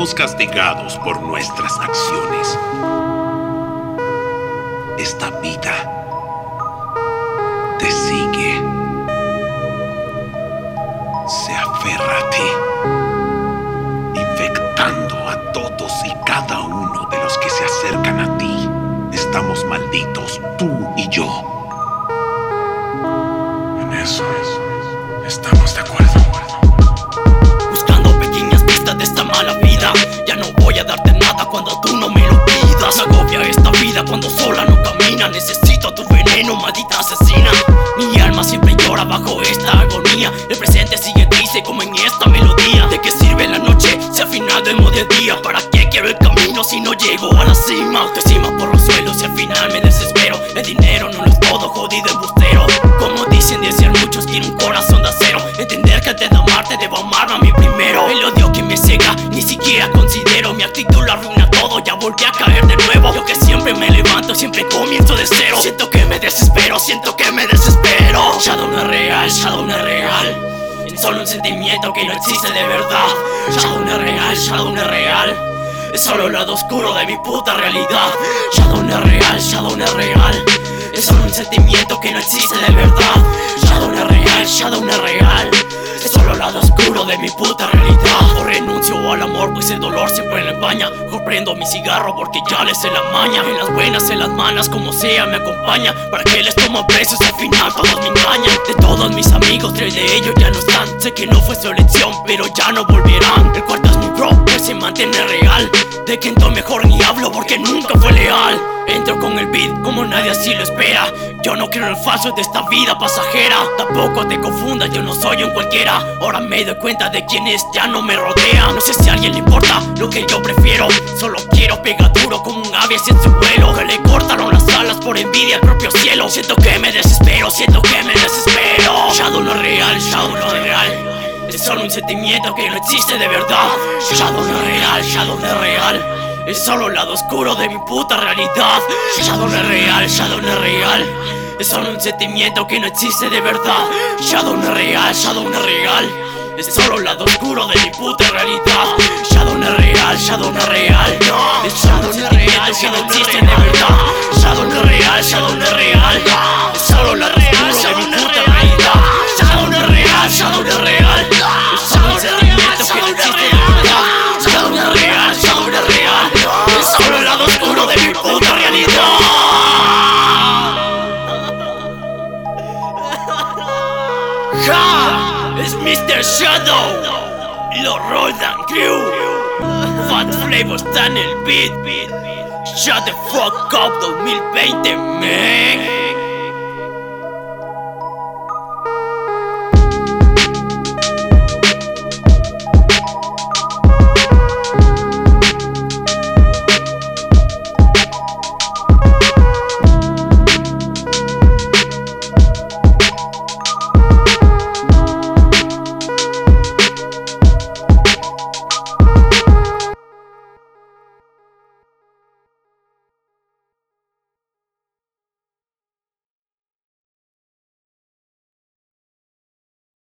seremos castigados por nuestras acciones. Esta vida te sigue. Se aferra a ti, infectando a todos y cada uno de los que se acercan a ti. Estamos malditos, tú y yo. En eso estamos de acuerdo. Llego a la cima? Autoestima por los suelos y al final me desespero. El dinero no lo es todo, jodido embustero. Como dicen, desear muchos quiero un corazón de acero. Entender que antes de amarte debo amarme a mí primero. El odio que me cega, ni siquiera considero. Mi actitud lo arruina todo, ya volví a caer de nuevo. Yo que siempre me levanto, siempre comienzo de cero. Siento que me desespero, siento que me desespero. Shadow no es real, Shadow no es real. Es solo un sentimiento que no existe de verdad. Shadow no es real, Shadow no real Es solo el lado oscuro de mi puta realidad. Shadow no es real, Shadow no es real. Es solo un sentimiento que no existe de verdad. Shadow no es real, Shadow no es real. Es solo el lado oscuro de mi puta realidad. O renuncio al amor pues el dolor siempre le empaña. O prendo mi cigarro porque ya les sé la maña. En las buenas, en las malas, como sea me acompaña. Para que les tomo precios al final todos me engañan. De todos mis amigos, tres de ellos ya no están. Sé que no fue su elección, pero ya no volverán. El cuarto es mi bro, De quien mejor ni hablo porque nunca fue leal. Entro con el beat como nadie así lo espera. Yo no creo en el falso de esta vida pasajera. Tampoco te confundas, yo no soy un cualquiera. Ahora me doy cuenta de quienes ya no me rodean No sé si a alguien le importa lo que yo prefiero. Solo quiero pegar duro como un ave sin su vuelo. Que le cortaron las alas por envidia al propio cielo. Siento que me desespero, siento que me desespero. Shadow no real, Shadow no real es solo un sentimiento que no existe de verdad Shadow no es real, Shadow no es real Es solo el lado oscuro de mi puta realidad Shadow no es real, Shadow no es real Es solo un sentimiento que no existe de verdad Shadow no es real, Shadow no es real Es solo el lado oscuro de mi puta realidad Shadow no es real, Shadow no es real Es solo un sentimiento que no existe Shadow no es real, Shadow no es real Mr. Shadow. Lo Rodan Crew. Fat Flavor está en el beat. Shut the fuck up 2020 man